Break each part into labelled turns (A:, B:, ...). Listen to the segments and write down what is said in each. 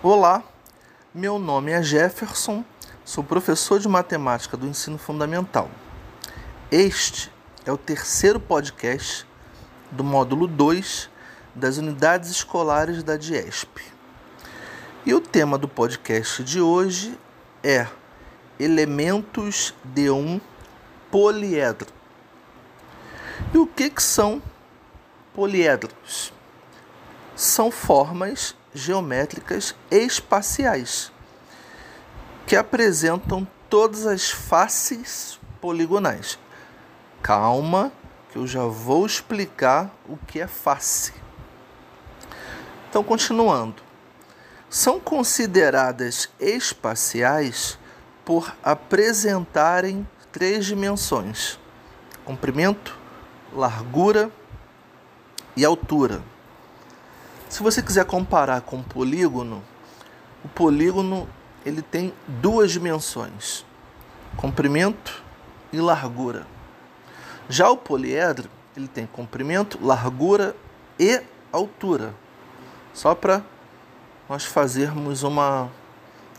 A: Olá, meu nome é Jefferson, sou professor de matemática do ensino fundamental. Este é o terceiro podcast do módulo 2 das unidades escolares da DIESP. E o tema do podcast de hoje é elementos de um poliedro. E o que, que são poliedros? São formas geométricas espaciais, que apresentam todas as faces poligonais. Calma, que eu já vou explicar o que é face. Então, continuando. São consideradas espaciais por apresentarem três dimensões: comprimento, largura e altura. Se você quiser comparar com um polígono, o polígono ele tem duas dimensões: comprimento e largura. Já o poliedro ele tem comprimento, largura e altura. Só para nós fazermos uma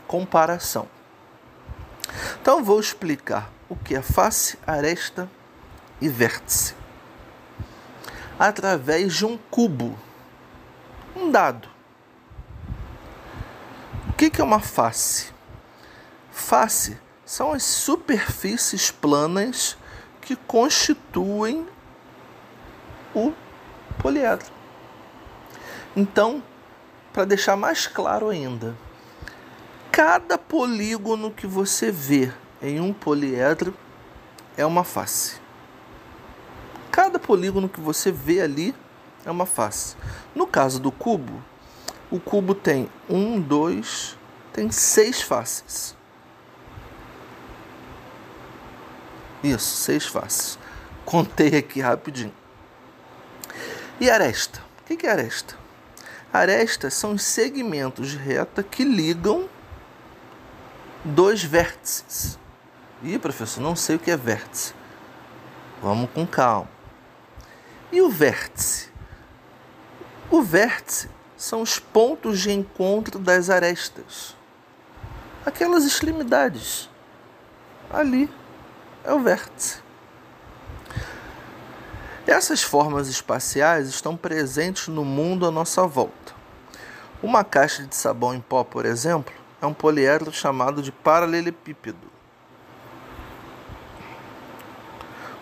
A: comparação. Então vou explicar o que é face, aresta e vértice através de um cubo um dado. O que é uma face? Face são as superfícies planas que constituem o poliedro. Então, para deixar mais claro ainda, cada polígono que você vê em um poliedro é uma face. Cada polígono que você vê ali é uma face. No caso do cubo, o cubo tem um, dois, tem seis faces. Isso, seis faces. Contei aqui rapidinho. E aresta? O que é aresta? Arestas são os segmentos de reta que ligam dois vértices. Ih, professor, não sei o que é vértice. Vamos com calma. E o vértice? O vértice são os pontos de encontro das arestas. Aquelas extremidades. Ali é o vértice. Essas formas espaciais estão presentes no mundo à nossa volta. Uma caixa de sabão em pó, por exemplo, é um poliedro chamado de paralelepípedo.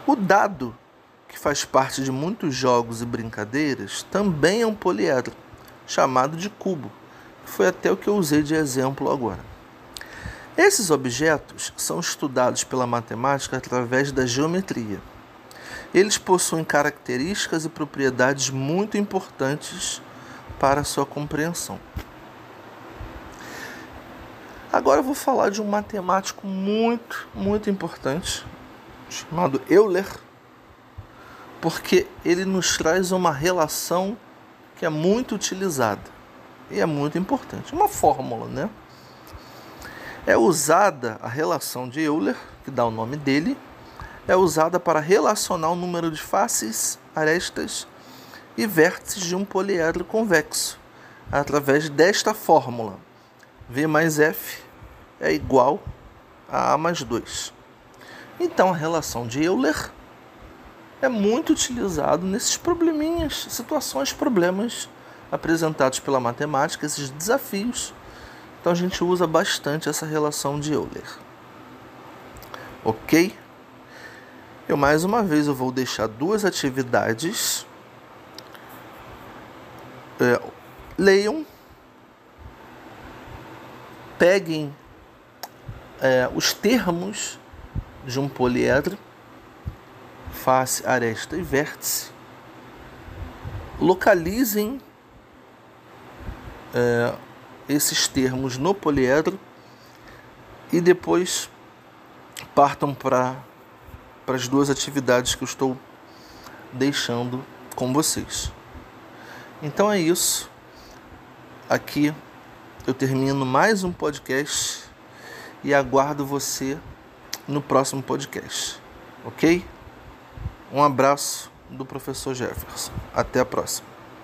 A: O dado que faz parte de muitos jogos e brincadeiras, também é um poliedro, chamado de cubo. Foi até o que eu usei de exemplo agora. Esses objetos são estudados pela matemática através da geometria. Eles possuem características e propriedades muito importantes para sua compreensão. Agora eu vou falar de um matemático muito, muito importante, chamado Euler porque ele nos traz uma relação que é muito utilizada e é muito importante. Uma fórmula, né? É usada a relação de Euler, que dá o nome dele, é usada para relacionar o número de faces, arestas e vértices de um poliedro convexo, através desta fórmula. V mais F é igual a A mais 2. Então, a relação de Euler é muito utilizado nesses probleminhas, situações, problemas apresentados pela matemática, esses desafios. Então a gente usa bastante essa relação de Euler. Ok? Eu mais uma vez eu vou deixar duas atividades. É, leiam, peguem é, os termos de um poliedro face, aresta e vértice, localizem é, esses termos no poliedro e depois partam para as duas atividades que eu estou deixando com vocês. Então é isso. Aqui eu termino mais um podcast e aguardo você no próximo podcast. Ok? Um abraço do professor Jefferson. Até a próxima.